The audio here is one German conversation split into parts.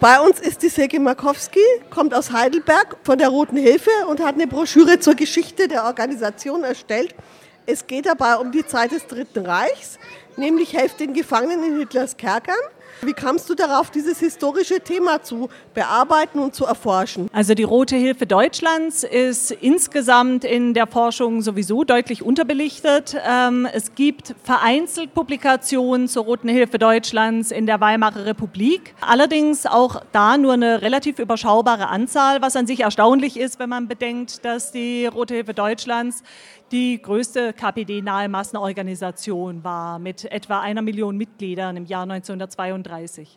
Bei uns ist die Sege Markowski, kommt aus Heidelberg von der Roten Hilfe und hat eine Broschüre zur Geschichte der Organisation erstellt. Es geht dabei um die Zeit des Dritten Reichs, nämlich helft den Gefangenen in Hitlers Kerkern. Wie kamst du darauf, dieses historische Thema zu bearbeiten und zu erforschen? Also die Rote Hilfe Deutschlands ist insgesamt in der Forschung sowieso deutlich unterbelichtet. Ähm, es gibt vereinzelt Publikationen zur Roten Hilfe Deutschlands in der Weimarer Republik. Allerdings auch da nur eine relativ überschaubare Anzahl, was an sich erstaunlich ist, wenn man bedenkt, dass die Rote Hilfe Deutschlands die größte KPD-nahe Massenorganisation war mit etwa einer Million Mitgliedern im Jahr 1932.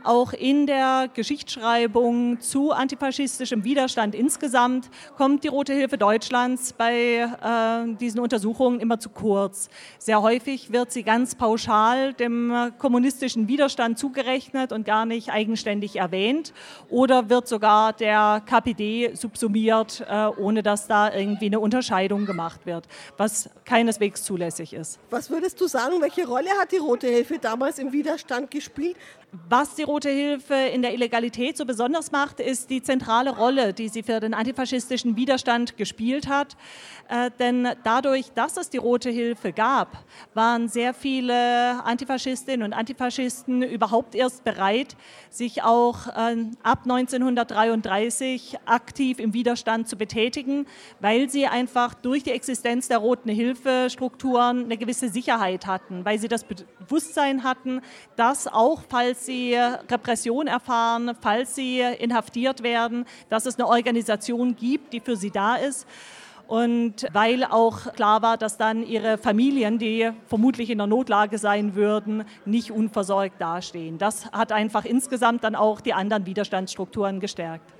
Auch in der Geschichtsschreibung zu antifaschistischem Widerstand insgesamt kommt die Rote Hilfe Deutschlands bei äh, diesen Untersuchungen immer zu kurz. Sehr häufig wird sie ganz pauschal dem kommunistischen Widerstand zugerechnet und gar nicht eigenständig erwähnt oder wird sogar der KPD subsumiert, äh, ohne dass da irgendwie eine Unterscheidung gemacht wird was keineswegs zulässig ist. Was würdest du sagen, welche Rolle hat die Rote Hilfe damals im Widerstand gespielt? Was die Rote Hilfe in der Illegalität so besonders macht, ist die zentrale Rolle, die sie für den antifaschistischen Widerstand gespielt hat. Äh, denn dadurch, dass es die Rote Hilfe gab, waren sehr viele Antifaschistinnen und Antifaschisten überhaupt erst bereit, sich auch äh, ab 1933 aktiv im Widerstand zu betätigen, weil sie einfach durch die Existenz der Roten Hilfe-Strukturen eine gewisse Sicherheit hatten, weil sie das Bewusstsein hatten, dass auch falls sie Repression erfahren, falls sie inhaftiert werden, dass es eine Organisation gibt, die für sie da ist. Und weil auch klar war, dass dann ihre Familien, die vermutlich in der Notlage sein würden, nicht unversorgt dastehen. Das hat einfach insgesamt dann auch die anderen Widerstandsstrukturen gestärkt.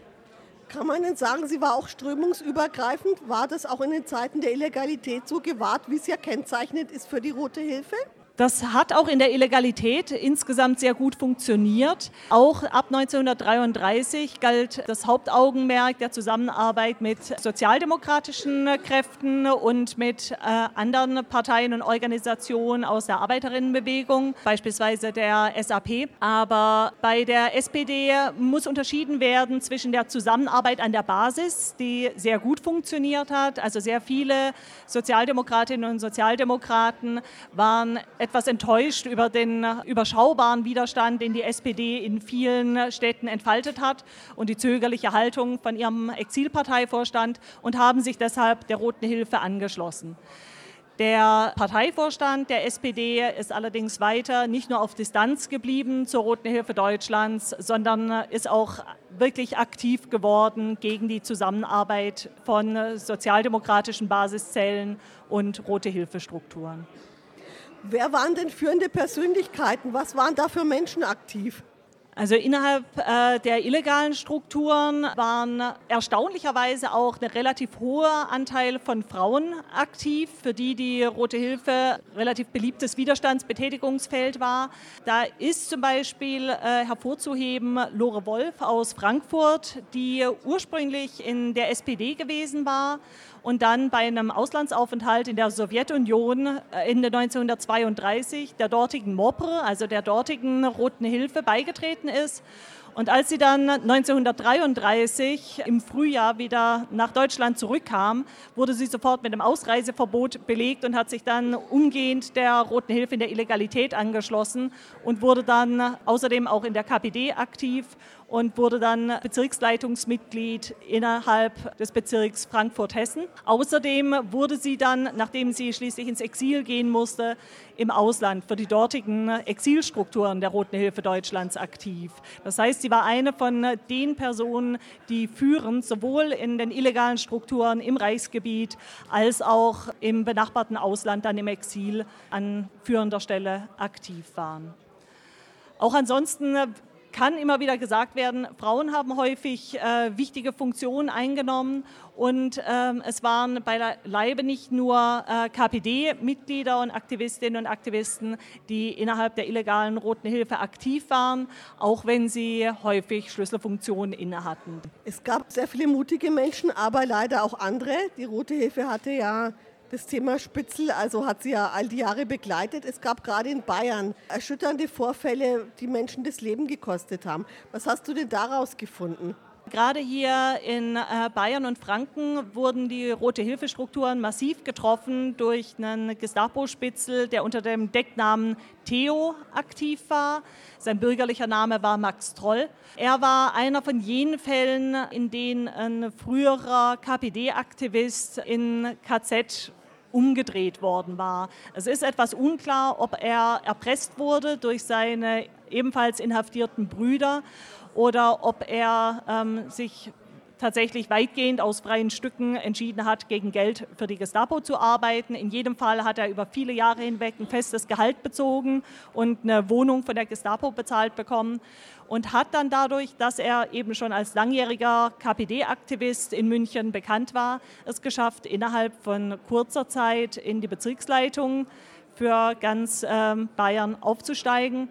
Kann man denn sagen, sie war auch strömungsübergreifend? War das auch in den Zeiten der Illegalität so gewahrt, wie es ja kennzeichnend ist für die Rote Hilfe? Das hat auch in der Illegalität insgesamt sehr gut funktioniert. Auch ab 1933 galt das Hauptaugenmerk der Zusammenarbeit mit sozialdemokratischen Kräften und mit äh, anderen Parteien und Organisationen aus der Arbeiterinnenbewegung, beispielsweise der SAP. Aber bei der SPD muss unterschieden werden zwischen der Zusammenarbeit an der Basis, die sehr gut funktioniert hat. Also sehr viele Sozialdemokratinnen und Sozialdemokraten waren etwas enttäuscht über den überschaubaren Widerstand, den die SPD in vielen Städten entfaltet hat und die zögerliche Haltung von ihrem Exilparteivorstand und haben sich deshalb der Roten Hilfe angeschlossen. Der Parteivorstand der SPD ist allerdings weiter nicht nur auf Distanz geblieben zur Roten Hilfe Deutschlands, sondern ist auch wirklich aktiv geworden gegen die Zusammenarbeit von sozialdemokratischen Basiszellen und Rote Hilfe Strukturen. Wer waren denn führende Persönlichkeiten? Was waren da für Menschen aktiv? Also innerhalb äh, der illegalen Strukturen waren erstaunlicherweise auch ein relativ hoher Anteil von Frauen aktiv, für die die Rote Hilfe relativ beliebtes Widerstandsbetätigungsfeld war. Da ist zum Beispiel äh, hervorzuheben Lore Wolf aus Frankfurt, die ursprünglich in der SPD gewesen war und dann bei einem Auslandsaufenthalt in der Sowjetunion äh, Ende 1932 der dortigen MOPRE, also der dortigen Roten Hilfe, beigetreten ist. Und als sie dann 1933 im Frühjahr wieder nach Deutschland zurückkam, wurde sie sofort mit einem Ausreiseverbot belegt und hat sich dann umgehend der Roten Hilfe in der Illegalität angeschlossen und wurde dann außerdem auch in der KPD aktiv und wurde dann Bezirksleitungsmitglied innerhalb des Bezirks Frankfurt-Hessen. Außerdem wurde sie dann, nachdem sie schließlich ins Exil gehen musste, im Ausland für die dortigen Exilstrukturen der Roten Hilfe Deutschlands aktiv. Das heißt, sie war eine von den Personen, die führend sowohl in den illegalen Strukturen im Reichsgebiet als auch im benachbarten Ausland, dann im Exil, an führender Stelle aktiv waren. Auch ansonsten kann immer wieder gesagt werden, Frauen haben häufig äh, wichtige Funktionen eingenommen und ähm, es waren beileibe nicht nur äh, KPD-Mitglieder und Aktivistinnen und Aktivisten, die innerhalb der illegalen Roten Hilfe aktiv waren, auch wenn sie häufig Schlüsselfunktionen innehatten. Es gab sehr viele mutige Menschen, aber leider auch andere. Die Rote Hilfe hatte ja Das Thema Spitzel, also hat sie ja all die Jahre begleitet. Es gab gerade in Bayern erschütternde Vorfälle, die Menschen das Leben gekostet haben. Was hast du denn daraus gefunden? Gerade hier in äh, Bayern und Franken wurden die Rote-Hilfe-Strukturen massiv getroffen durch einen Gestapo-Spitzel, der unter dem Decknamen Theo aktiv war. Sein bürgerlicher Name war Max Troll. Er war einer von jenen Fällen, in denen ein früherer KPD-Aktivist in KZ umgedreht worden war. Es ist etwas unklar, ob er erpresst wurde durch seine ebenfalls inhaftierten Brüder oder ob er ähm, sich tatsächlich weitgehend aus freien Stücken entschieden hat, gegen Geld für die Gestapo zu arbeiten. In jedem Fall hat er über viele Jahre hinweg ein festes Gehalt bezogen und eine Wohnung von der Gestapo bezahlt bekommen und hat dann dadurch, dass er eben schon als langjähriger KPD-Aktivist in München bekannt war, es geschafft, innerhalb von kurzer Zeit in die Bezirksleitung für ganz ähm, Bayern aufzusteigen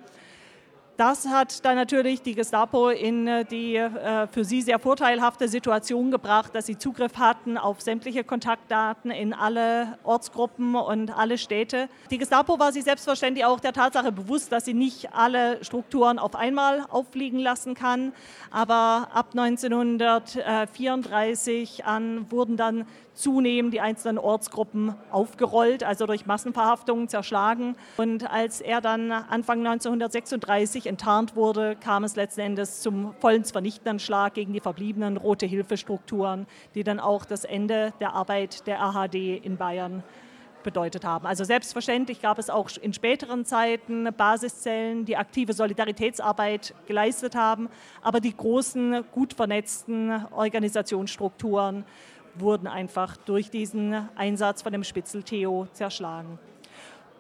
das hat dann natürlich die Gestapo in äh, die äh, für sie sehr vorteilhafte Situation gebracht, dass sie Zugriff hatten auf sämtliche Kontaktdaten in alle Ortsgruppen und alle Städte. Die Gestapo war sich selbstverständlich auch der Tatsache bewusst, dass sie nicht alle Strukturen auf einmal auffliegen lassen kann. Aber ab 1934 an wurden dann zunehmend die einzelnen Ortsgruppen aufgerollt, also durch Massenverhaftungen zerschlagen. Und als er dann Anfang 1936 enttarnt wurde, kam es letzten Endes zum vollends vernichtenden Schlag gegen die verbliebenen Rote Hilfestrukturen, die dann auch das Ende der Arbeit der AHD in Bayern bedeutet haben. Also selbstverständlich gab es auch in späteren Zeiten Basiszellen, die aktive Solidaritätsarbeit geleistet haben, aber die großen, gut vernetzten Organisationsstrukturen wurden einfach durch diesen Einsatz von dem Spitzel Theo zerschlagen.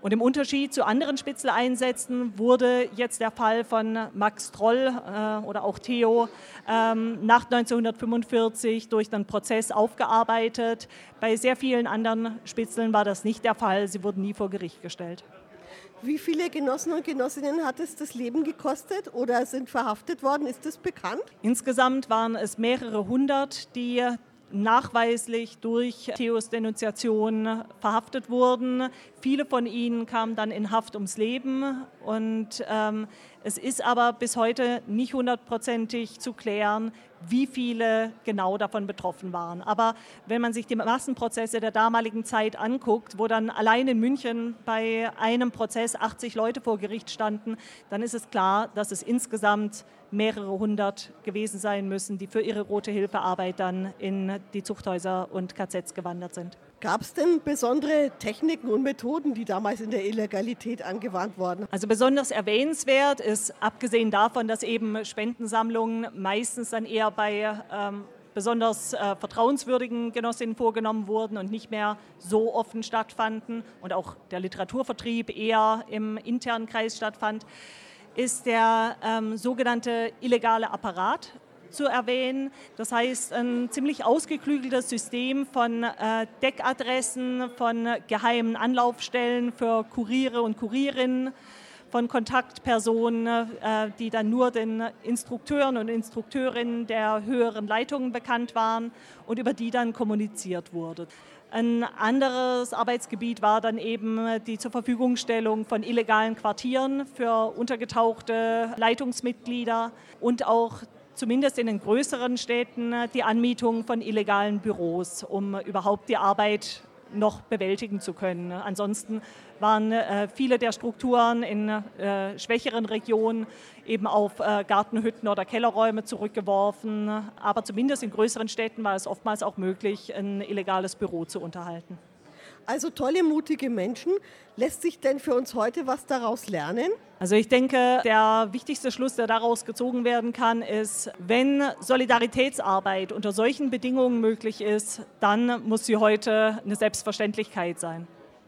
Und im Unterschied zu anderen Spitzeleinsätzen wurde jetzt der Fall von Max Troll äh, oder auch Theo ähm, nach 1945 durch den Prozess aufgearbeitet. Bei sehr vielen anderen Spitzeln war das nicht der Fall. Sie wurden nie vor Gericht gestellt. Wie viele Genossen und Genossinnen hat es das Leben gekostet oder sind verhaftet worden? Ist das bekannt? Insgesamt waren es mehrere hundert, die nachweislich durch Theos Denunziation verhaftet wurden. Viele von ihnen kamen dann in Haft ums Leben und ähm, es ist aber bis heute nicht hundertprozentig zu klären, wie viele genau davon betroffen waren. Aber wenn man sich die Massenprozesse der damaligen Zeit anguckt, wo dann allein in München bei einem Prozess 80 Leute vor Gericht standen, dann ist es klar, dass es insgesamt mehrere hundert gewesen sein müssen, die für ihre rote Hilfearbeit dann in die Zuchthäuser und KZs gewandert sind. Gab es denn besondere Techniken und Methoden, die damals in der Illegalität angewandt wurden? Also besonders erwähnenswert ist, abgesehen davon, dass eben Spendensammlungen meistens dann eher bei ähm, besonders äh, vertrauenswürdigen Genossinnen vorgenommen wurden und nicht mehr so offen stattfanden und auch der Literaturvertrieb eher im internen Kreis stattfand, ist der ähm, sogenannte illegale Apparat zu erwähnen. Das heißt, ein ziemlich ausgeklügeltes System von äh, Deckadressen, von geheimen Anlaufstellen für Kuriere und Kurierinnen, von Kontaktpersonen, äh, die dann nur den Instrukteuren und Instrukteurinnen der höheren Leitungen bekannt waren und über die dann kommuniziert wurde. Ein anderes Arbeitsgebiet war dann eben die zur Verfügungstellung von illegalen Quartieren für untergetauchte Leitungsmitglieder und auch zumindest in den größeren Städten die Anmietung von illegalen Büros, um überhaupt die Arbeit noch bewältigen zu können. Ansonsten waren äh, viele der Strukturen in äh, schwächeren Regionen eben auf äh, Gartenhütten oder Kellerräume zurückgeworfen. Aber zumindest in größeren Städten war es oftmals auch möglich, ein illegales Büro zu unterhalten. Also tolle, mutige Menschen. Lässt sich denn für uns heute was daraus lernen? Also ich denke, der wichtigste Schluss, der daraus gezogen werden kann, ist, wenn Solidaritätsarbeit unter solchen Bedingungen möglich ist, dann muss sie heute eine Selbstverständlichkeit sein.